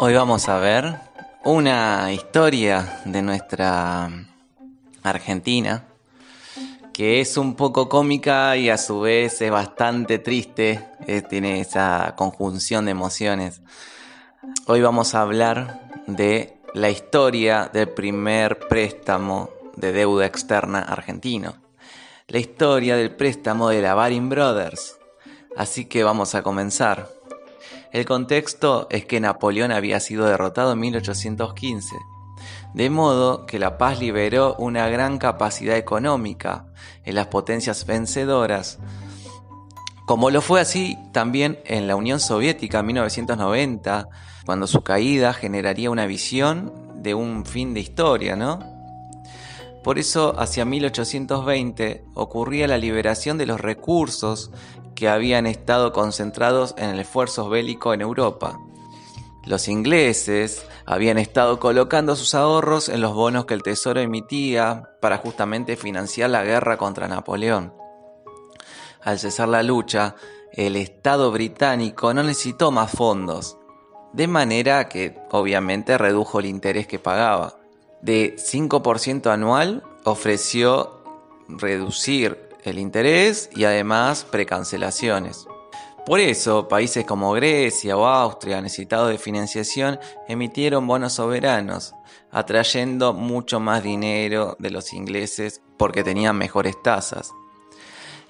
Hoy vamos a ver una historia de nuestra Argentina que es un poco cómica y a su vez es bastante triste, eh, tiene esa conjunción de emociones. Hoy vamos a hablar de la historia del primer préstamo de deuda externa argentino, la historia del préstamo de la Baring Brothers. Así que vamos a comenzar. El contexto es que Napoleón había sido derrotado en 1815 de modo que la paz liberó una gran capacidad económica en las potencias vencedoras, como lo fue así también en la Unión Soviética en 1990, cuando su caída generaría una visión de un fin de historia, ¿no? Por eso, hacia 1820 ocurría la liberación de los recursos que habían estado concentrados en el esfuerzo bélico en Europa. Los ingleses habían estado colocando sus ahorros en los bonos que el Tesoro emitía para justamente financiar la guerra contra Napoleón. Al cesar la lucha, el Estado británico no necesitó más fondos, de manera que obviamente redujo el interés que pagaba. De 5% anual ofreció reducir el interés y además precancelaciones. Por eso, países como Grecia o Austria, necesitados de financiación, emitieron bonos soberanos, atrayendo mucho más dinero de los ingleses porque tenían mejores tasas.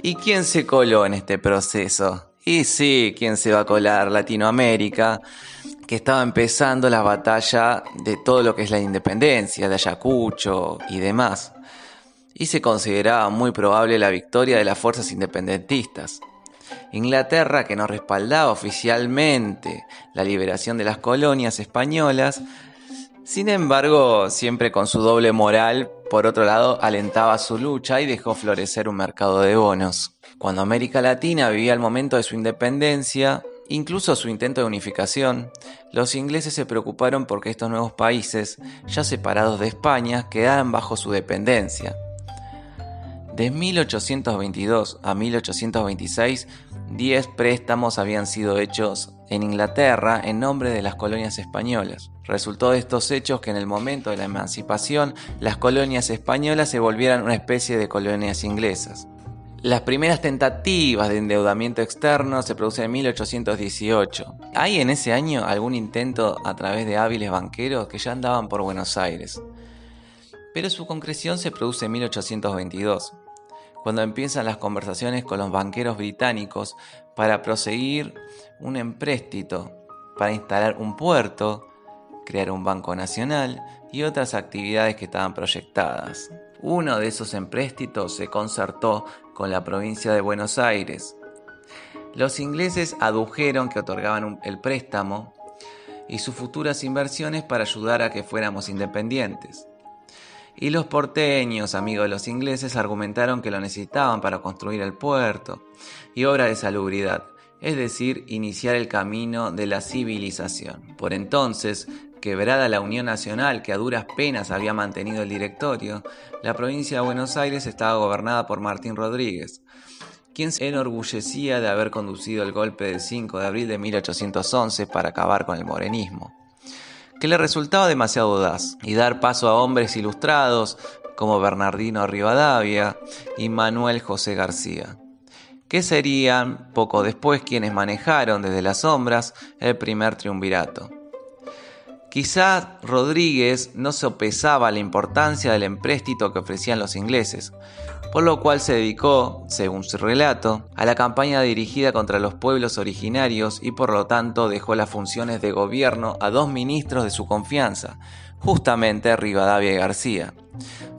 ¿Y quién se coló en este proceso? Y sí, ¿quién se va a colar? Latinoamérica, que estaba empezando la batalla de todo lo que es la independencia, de Ayacucho y demás. Y se consideraba muy probable la victoria de las fuerzas independentistas. Inglaterra, que no respaldaba oficialmente la liberación de las colonias españolas, sin embargo, siempre con su doble moral, por otro lado, alentaba su lucha y dejó florecer un mercado de bonos. Cuando América Latina vivía el momento de su independencia, incluso su intento de unificación, los ingleses se preocuparon porque estos nuevos países, ya separados de España, quedaran bajo su dependencia. De 1822 a 1826, 10 préstamos habían sido hechos en Inglaterra en nombre de las colonias españolas. Resultó de estos hechos que en el momento de la emancipación las colonias españolas se volvieran una especie de colonias inglesas. Las primeras tentativas de endeudamiento externo se producen en 1818. Hay en ese año algún intento a través de hábiles banqueros que ya andaban por Buenos Aires. Pero su concreción se produce en 1822 cuando empiezan las conversaciones con los banqueros británicos para proseguir un empréstito para instalar un puerto, crear un banco nacional y otras actividades que estaban proyectadas. Uno de esos empréstitos se concertó con la provincia de Buenos Aires. Los ingleses adujeron que otorgaban el préstamo y sus futuras inversiones para ayudar a que fuéramos independientes. Y los porteños, amigos de los ingleses, argumentaron que lo necesitaban para construir el puerto y obra de salubridad, es decir, iniciar el camino de la civilización. Por entonces, quebrada la Unión Nacional que a duras penas había mantenido el directorio, la provincia de Buenos Aires estaba gobernada por Martín Rodríguez, quien se enorgullecía de haber conducido el golpe del 5 de abril de 1811 para acabar con el morenismo que le resultaba demasiado audaz y dar paso a hombres ilustrados como Bernardino Rivadavia y Manuel José García, que serían poco después quienes manejaron desde las sombras el primer triunvirato. Quizá Rodríguez no sopesaba la importancia del empréstito que ofrecían los ingleses, por lo cual se dedicó, según su relato, a la campaña dirigida contra los pueblos originarios y por lo tanto dejó las funciones de gobierno a dos ministros de su confianza, justamente Rivadavia y García.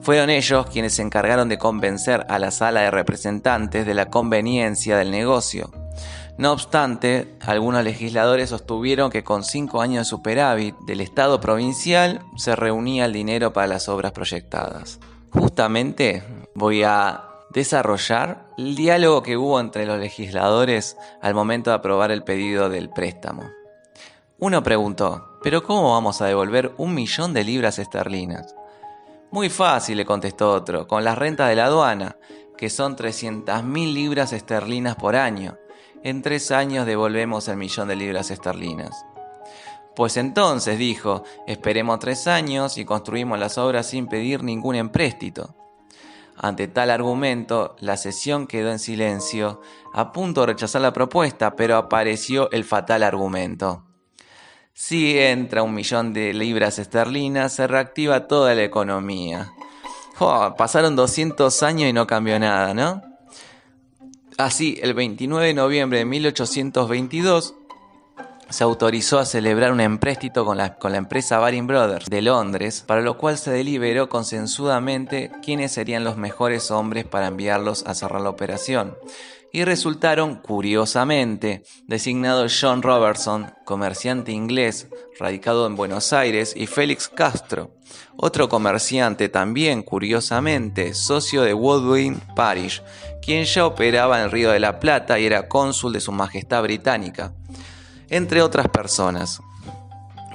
Fueron ellos quienes se encargaron de convencer a la sala de representantes de la conveniencia del negocio. No obstante, algunos legisladores sostuvieron que con cinco años de superávit del Estado provincial se reunía el dinero para las obras proyectadas. Justamente voy a desarrollar el diálogo que hubo entre los legisladores al momento de aprobar el pedido del préstamo. Uno preguntó, ¿pero cómo vamos a devolver un millón de libras esterlinas? Muy fácil, le contestó otro, con las rentas de la aduana, que son 300.000 libras esterlinas por año. En tres años devolvemos el millón de libras esterlinas. Pues entonces dijo, esperemos tres años y construimos las obras sin pedir ningún empréstito. Ante tal argumento, la sesión quedó en silencio, a punto de rechazar la propuesta, pero apareció el fatal argumento. Si entra un millón de libras esterlinas, se reactiva toda la economía. pasaron 200 años y no cambió nada, ¿no? Así, el 29 de noviembre de 1822, se autorizó a celebrar un empréstito con la, con la empresa Baring Brothers de Londres, para lo cual se deliberó consensudamente quiénes serían los mejores hombres para enviarlos a cerrar la operación. Y resultaron, curiosamente, designados John Robertson, comerciante inglés radicado en Buenos Aires, y Félix Castro, otro comerciante también, curiosamente, socio de Woodwin Parish, quien ya operaba en Río de la Plata y era cónsul de Su Majestad Británica entre otras personas.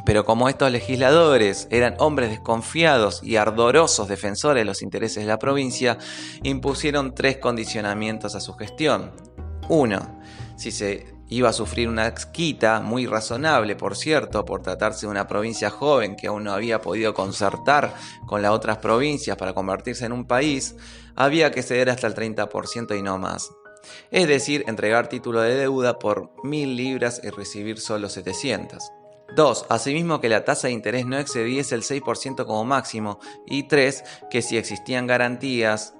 Pero como estos legisladores eran hombres desconfiados y ardorosos defensores de los intereses de la provincia, impusieron tres condicionamientos a su gestión. Uno, si se iba a sufrir una quita muy razonable, por cierto, por tratarse de una provincia joven que aún no había podido concertar con las otras provincias para convertirse en un país, había que ceder hasta el 30% y no más es decir, entregar título de deuda por mil libras y recibir solo 700. 2. Asimismo que la tasa de interés no excediese el 6% como máximo. Y 3. Que si existían garantías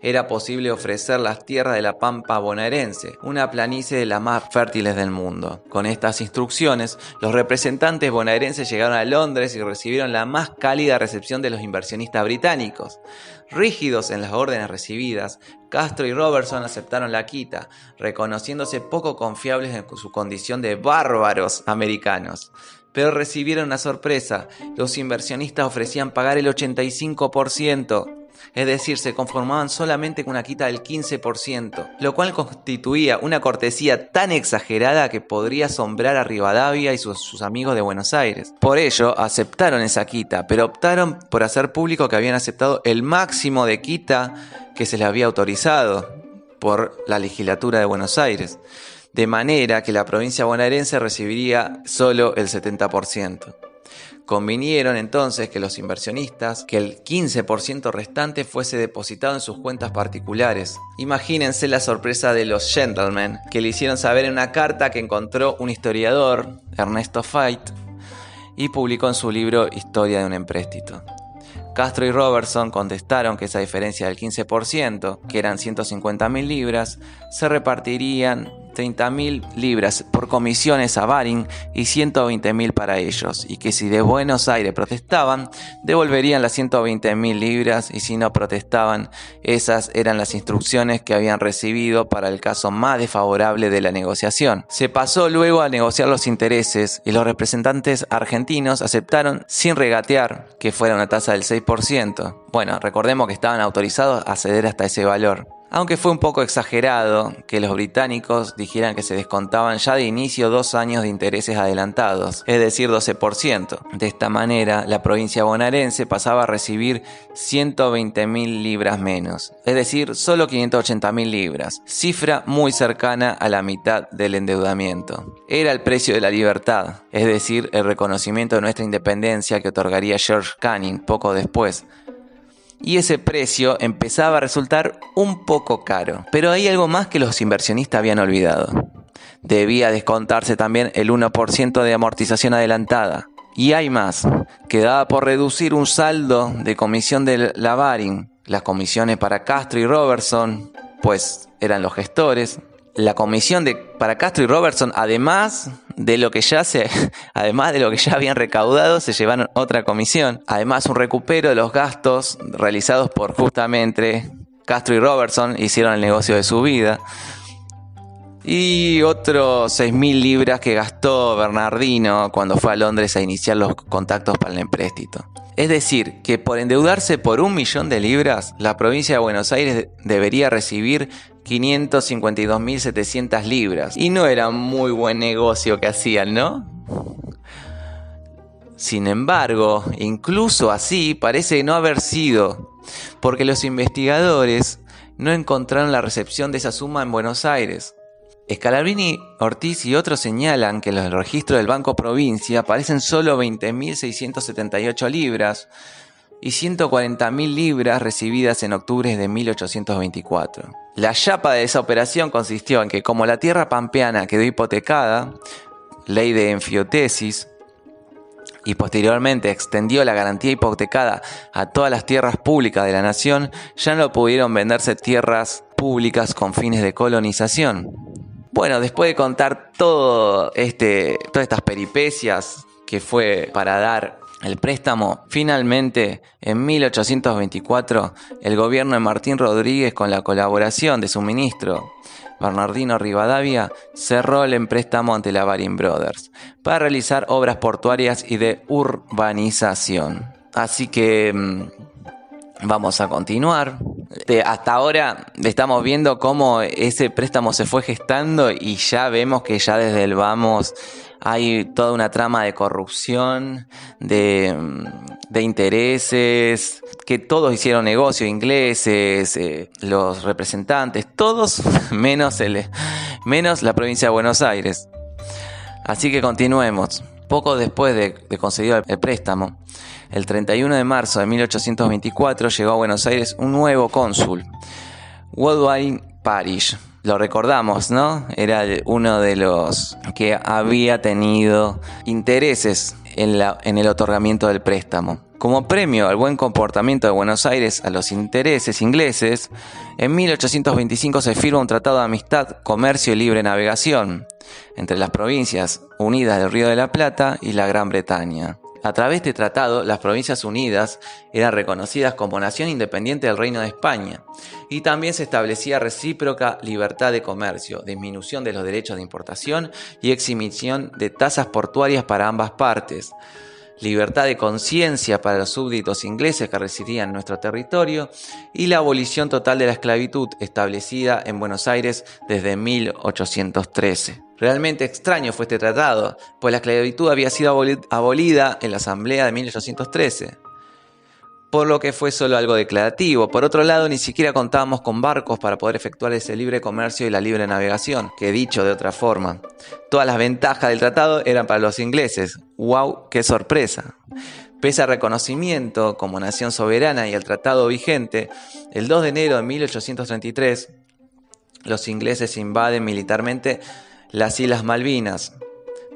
era posible ofrecer las tierras de la Pampa bonaerense, una planicie de las más fértiles del mundo. Con estas instrucciones, los representantes bonaerenses llegaron a Londres y recibieron la más cálida recepción de los inversionistas británicos. Rígidos en las órdenes recibidas, Castro y Robertson aceptaron la quita, reconociéndose poco confiables en su condición de bárbaros americanos. Pero recibieron una sorpresa, los inversionistas ofrecían pagar el 85%, es decir, se conformaban solamente con una quita del 15%, lo cual constituía una cortesía tan exagerada que podría asombrar a Rivadavia y sus, amigos de Buenos Aires. Por ello, aceptaron esa quita, pero optaron por hacer público que habían aceptado el máximo de quita que se les había autorizado por la legislatura de Buenos Aires, de manera que la provincia bonaerense recibiría solo el 70%. Convinieron entonces que los inversionistas, que el 15% restante fuese depositado en sus cuentas particulares. Imagínense la sorpresa de los gentlemen, que le hicieron saber en una carta que encontró un historiador, Ernesto Fait, y publicó en su libro Historia de un empréstito. Castro y Robertson contestaron que esa diferencia del 15%, que eran 150.000 libras, se repartirían 30.000 libras por comisiones a Baring y 120.000 para ellos, y que si de Buenos Aires protestaban, devolverían las 120.000 libras y si no protestaban, esas eran las instrucciones que habían recibido para el caso más desfavorable de la negociación. Se pasó luego a negociar los intereses y los representantes argentinos aceptaron sin regatear que fuera una tasa del 6%. Bueno, recordemos que estaban autorizados a ceder hasta ese valor aunque fue un poco exagerado que los británicos dijeran que se descontaban ya de inicio dos años de intereses adelantados, es decir, 12%. De esta manera, la provincia bonaerense pasaba a recibir 120.000 libras menos, es decir, solo 580.000 libras, cifra muy cercana a la mitad del endeudamiento. Era el precio de la libertad, es decir, el reconocimiento de nuestra independencia que otorgaría George Canning poco después, y ese precio empezaba a resultar un poco caro. Pero hay algo más que los inversionistas habían olvidado. Debía descontarse también el 1% de amortización adelantada. Y hay más, quedaba por reducir un saldo de comisión de Lavarin, las comisiones para Castro y Robertson, pues eran los gestores, la comisión de, para Castro y Robertson, además de lo que ya se, además de lo que ya habían recaudado, se llevaron otra comisión. Además, un recupero de los gastos realizados por justamente Castro y Robertson hicieron el negocio de su vida. Y otros 6.000 libras que gastó Bernardino cuando fue a Londres a iniciar los contactos para el empréstito. Es decir, que por endeudarse por un millón de libras, la provincia de Buenos Aires debería recibir 552.700 libras. Y no era muy buen negocio que hacían, ¿no? Sin embargo, incluso así parece no haber sido, porque los investigadores no encontraron la recepción de esa suma en Buenos Aires. Scalabrini, Ortiz y otros señalan que los registros del Banco Provincia aparecen solo 20.678 libras y 140.000 libras recibidas en octubre de 1824. La chapa de esa operación consistió en que como la tierra pampeana quedó hipotecada, ley de enfiotesis, y posteriormente extendió la garantía hipotecada a todas las tierras públicas de la nación, ya no pudieron venderse tierras públicas con fines de colonización. Bueno, después de contar todo este, todas estas peripecias que fue para dar el préstamo, finalmente, en 1824, el gobierno de Martín Rodríguez, con la colaboración de su ministro Bernardino Rivadavia, cerró el préstamo ante la Baring Brothers para realizar obras portuarias y de urbanización. Así que mm, vamos a continuar. hasta ahora estamos viendo cómo ese préstamo se fue gestando y ya vemos que ya desde el vamos hay toda una trama de corrupción, de, intereses, que todos hicieron negocio, ingleses, eh, los representantes, todos menos, el, menos la provincia de Buenos Aires. Así que continuemos. Poco después de, de el préstamo, el 31 de marzo de 1824 llegó a Buenos Aires un nuevo cónsul, Woodwine Parish lo recordamos, ¿no? Era uno de los que había tenido intereses en, el otorgamiento del préstamo. Como premio al buen comportamiento de Buenos Aires a los intereses ingleses, en 1825 se firma un tratado de amistad, comercio y libre navegación entre las provincias unidas del Río de la Plata y la Gran Bretaña. A través de este tratado, las Provincias Unidas eran reconocidas como nación independiente del Reino de España y también se establecía recíproca libertad de comercio, disminución de los derechos de importación y exhibición de tasas portuarias para ambas partes libertad de conciencia para los súbditos ingleses que residían en nuestro territorio y la abolición total de la esclavitud establecida en Buenos Aires desde 1813. Realmente extraño fue este tratado, pues la esclavitud había sido abolida en la Asamblea de 1813, por lo que fue solo algo declarativo. Por otro lado, ni siquiera contábamos con barcos para poder efectuar ese libre comercio y la libre navegación, que dicho de otra forma. Todas las ventajas del tratado eran para los ingleses. ¡Wow! ¡Qué sorpresa! Pese al reconocimiento como nación soberana y al tratado vigente, el 2 de enero de 1833, los ingleses invaden militarmente las Islas Malvinas,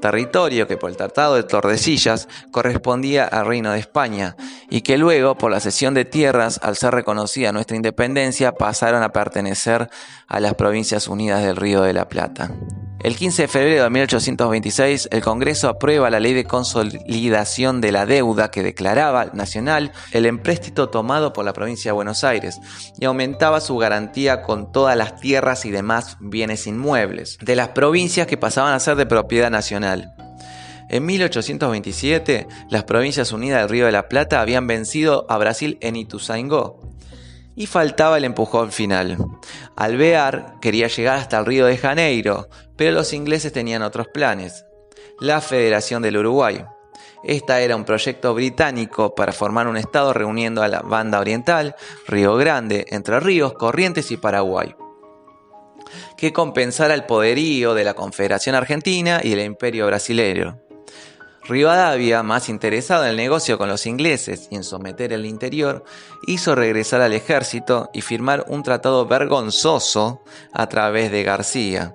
territorio que por el Tratado de Tordesillas correspondía al Reino de España y que luego, por la cesión de tierras, al ser reconocida nuestra independencia, pasaron a pertenecer a las Provincias Unidas del Río de la Plata. El 15 de febrero de 1826, el Congreso aprueba la ley de consolidación de la deuda que declaraba nacional el empréstito tomado por la provincia de Buenos Aires y aumentaba su garantía con todas las tierras y demás bienes inmuebles de las provincias que pasaban a ser de propiedad nacional. En 1827, las Provincias Unidas del Río de la Plata habían vencido a Brasil en Ituzaingó, y faltaba el empujón final. Alvear quería llegar hasta el Río de Janeiro, pero los ingleses tenían otros planes. La Federación del Uruguay. Esta era un proyecto británico para formar un estado reuniendo a la banda oriental, Río Grande, Entre Ríos, Corrientes y Paraguay, que compensara el poderío de la Confederación Argentina y el Imperio Brasileño. Rivadavia, más interesado en el negocio con los ingleses y en someter el interior, hizo regresar al ejército y firmar un tratado vergonzoso a través de García.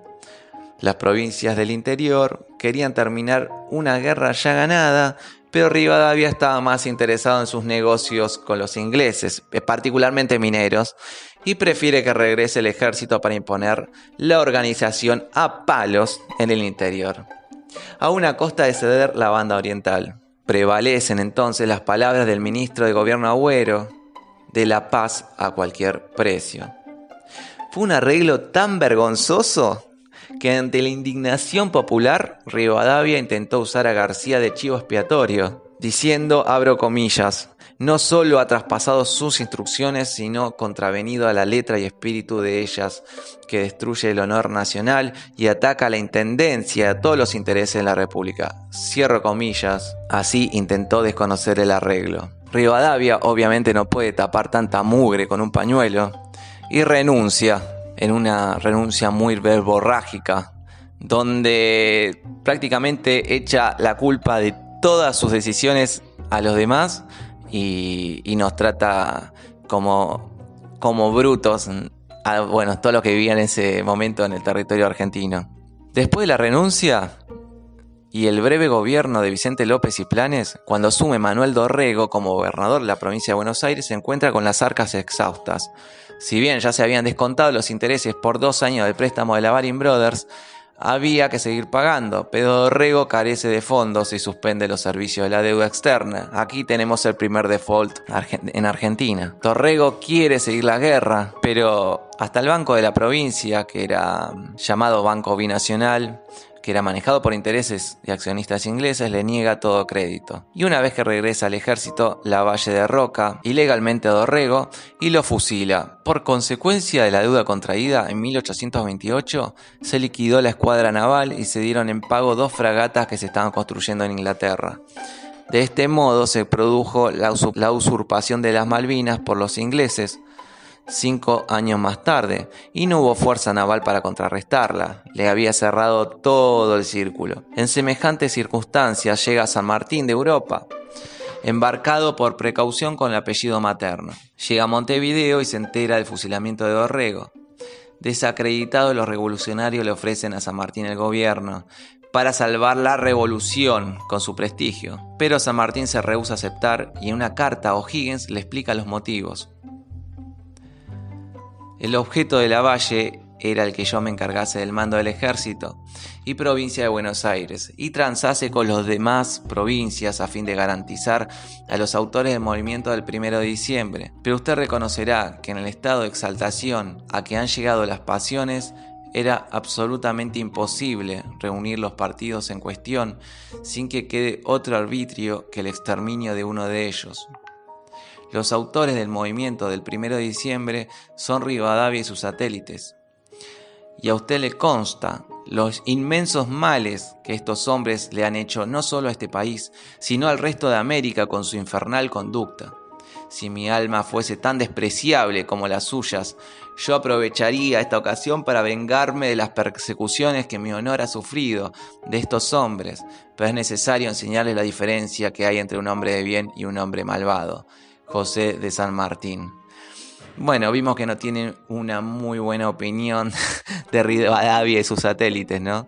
Las provincias del interior querían terminar una guerra ya ganada, pero Rivadavia estaba más interesado en sus negocios con los ingleses, particularmente mineros, y prefiere que regrese el ejército para imponer la organización a palos en el interior a una costa de ceder la banda oriental. Prevalecen entonces las palabras del ministro de Gobierno Agüero, de la paz a cualquier precio. Fue un arreglo tan vergonzoso que ante la indignación popular, Rivadavia intentó usar a García de chivo expiatorio, diciendo, abro comillas, no solo ha traspasado sus instrucciones, sino contravenido a la letra y espíritu de ellas, que destruye el honor nacional y ataca la intendencia y a todos los intereses de la República. Cierro comillas. Así intentó desconocer el arreglo. Rivadavia obviamente no puede tapar tanta mugre con un pañuelo y renuncia en una renuncia muy verborrágica, donde prácticamente echa la culpa de todas sus decisiones a los demás y, nos trata como, como brutos, a, bueno, todo lo que vivía en ese momento en el territorio argentino. Después de la renuncia, y el breve gobierno de Vicente López y Planes, cuando asume Manuel Dorrego como gobernador de la provincia de Buenos Aires, se encuentra con las arcas exhaustas. Si bien ya se habían descontado los intereses por dos años del préstamo de la Baring Brothers, había que seguir pagando. pero Dorrego carece de fondos y suspende los servicios de la deuda externa. Aquí tenemos el primer default en Argentina. Dorrego quiere seguir la guerra, pero hasta el Banco de la Provincia, que era llamado Banco Binacional, que era manejado por intereses de accionistas ingleses, le niega todo crédito. Y una vez que regresa al ejército, la Valle de Roca ilegalmente a Dorrego y lo fusila. Por consecuencia de la deuda contraída, en 1828 se liquidó la escuadra naval y se dieron en pago dos fragatas que se estaban construyendo en Inglaterra. De este modo se produjo la, usurpación de las Malvinas por los ingleses, cinco años más tarde, y no hubo fuerza naval para contrarrestarla, le había cerrado todo el círculo. En semejantes circunstancias llega San Martín de Europa, embarcado por precaución con el apellido materno. Llega a Montevideo y se entera del fusilamiento de Dorrego. Desacreditado, los revolucionarios le ofrecen a San Martín el gobierno para salvar la revolución con su prestigio. Pero San Martín se rehúsa a aceptar y en una carta a O'Higgins le explica los motivos. El objeto de la valle era el que yo me encargase del mando del ejército y provincia de Buenos Aires y transase con los demás provincias a fin de garantizar a los autores del movimiento del primero de diciembre. Pero usted reconocerá que en el estado de exaltación a que han llegado las pasiones era absolutamente imposible reunir los partidos en cuestión sin que quede otro arbitrio que el exterminio de uno de ellos. Los autores del movimiento del 1 de diciembre son Rivadavia y sus satélites. Y a usted le consta los inmensos males que estos hombres le han hecho no solo a este país, sino al resto de América con su infernal conducta. Si mi alma fuese tan despreciable como las suyas, yo aprovecharía esta ocasión para vengarme de las persecuciones que mi honor ha sufrido de estos hombres, pero es necesario enseñarles la diferencia que hay entre un hombre de bien y un hombre malvado. José de San Martín. Bueno, vimos que no tienen una muy buena opinión de Rivadavia y sus satélites, ¿no?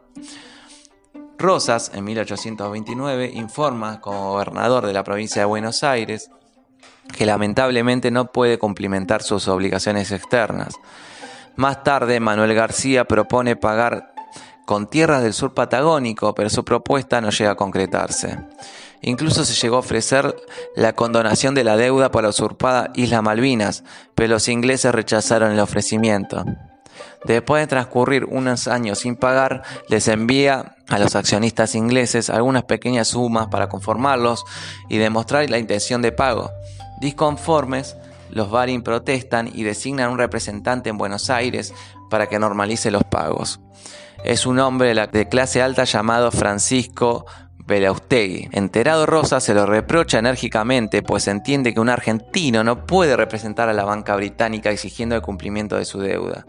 Rosas, en 1829, informa como gobernador de la provincia de Buenos Aires que lamentablemente no puede cumplimentar sus obligaciones externas. Más tarde, Manuel García propone pagar con tierras del sur patagónico, pero su propuesta no llega a concretarse. Incluso se llegó a ofrecer la condonación de la deuda por la usurpada Isla Malvinas, pero los ingleses rechazaron el ofrecimiento. Después de transcurrir unos años sin pagar, les envía a los accionistas ingleses algunas pequeñas sumas para conformarlos y demostrar la intención de pago. Disconformes, los Barin protestan y designan un representante en Buenos Aires para que normalice los pagos. Es un hombre de clase alta llamado Francisco Belaustegui. Enterado Rosa se lo reprocha enérgicamente, pues entiende que un argentino no puede representar a la banca británica exigiendo el cumplimiento de su deuda.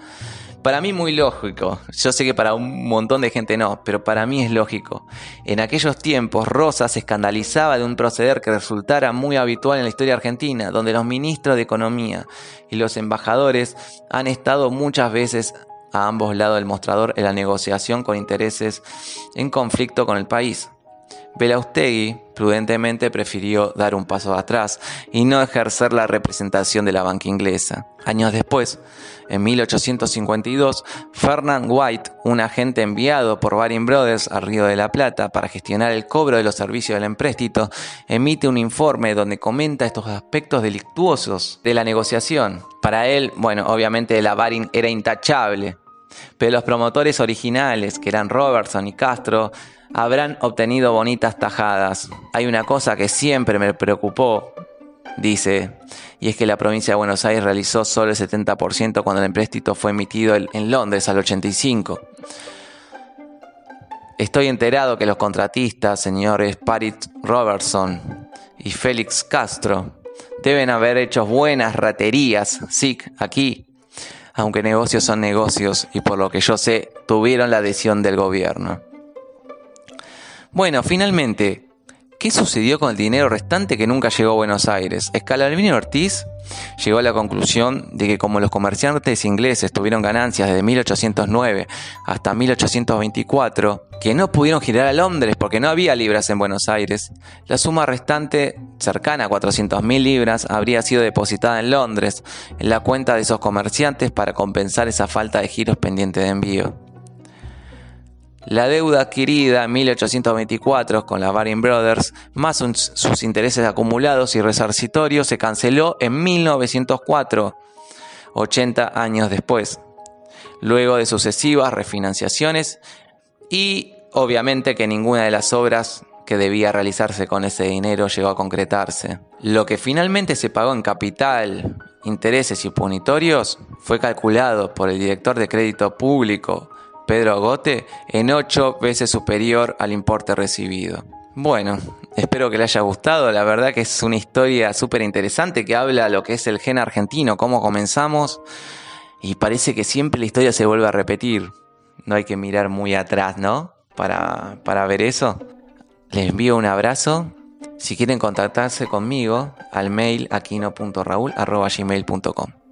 Para mí muy lógico, yo sé que para un montón de gente no, pero para mí es lógico. En aquellos tiempos Rosa se escandalizaba de un proceder que resultara muy habitual en la historia argentina, donde los ministros de Economía y los embajadores han estado muchas veces a ambos lados del mostrador en la negociación con intereses en conflicto con el país. Belaustegui prudentemente prefirió dar un paso atrás y no ejercer la representación de la banca inglesa. Años después, en 1852, Fernand White, un agente enviado por Baring Brothers al Río de la Plata para gestionar el cobro de los servicios del empréstito, emite un informe donde comenta estos aspectos delictuosos de la negociación. Para él, bueno, obviamente la Baring era intachable, pero los promotores originales, que eran Robertson y Castro, habrán obtenido bonitas tajadas. Hay una cosa que siempre me preocupó, dice, y es que la provincia de Buenos Aires realizó solo el 70% cuando el empréstito fue emitido en Londres al 85%. Estoy enterado que los contratistas, señores Parit Robertson y Félix Castro, deben haber hecho buenas raterías, sí, aquí, aunque negocios son negocios y por lo que yo sé, tuvieron la adhesión del gobierno. Bueno, finalmente, ¿qué sucedió con el dinero restante que nunca llegó a Buenos Aires? Scalabrini Ortiz llegó a la conclusión de que como los comerciantes ingleses tuvieron ganancias desde 1809 hasta 1824, que no pudieron girar a Londres porque no había libras en Buenos Aires, la suma restante, cercana a 400.000 libras, habría sido depositada en Londres, en la cuenta de esos comerciantes para compensar esa falta de giros pendientes de envío. La deuda adquirida en 1824 con la Baring Brothers, más sus intereses acumulados y resarcitorios, se canceló en 1904, 80 años después, luego de sucesivas refinanciaciones y obviamente que ninguna de las obras que debía realizarse con ese dinero llegó a concretarse. Lo que finalmente se pagó en capital, intereses y punitorios fue calculado por el director de crédito público Pedro Agote en 8 veces superior al importe recibido. Bueno, espero que le haya gustado, la verdad que es una historia súper interesante que habla lo que es el gen argentino, cómo comenzamos y parece que siempre la historia se vuelve a repetir. No hay que mirar muy atrás, ¿no? Para, para ver eso. Les envío un abrazo. Si quieren contactarse conmigo, al mail aquino.raúl.gmail.com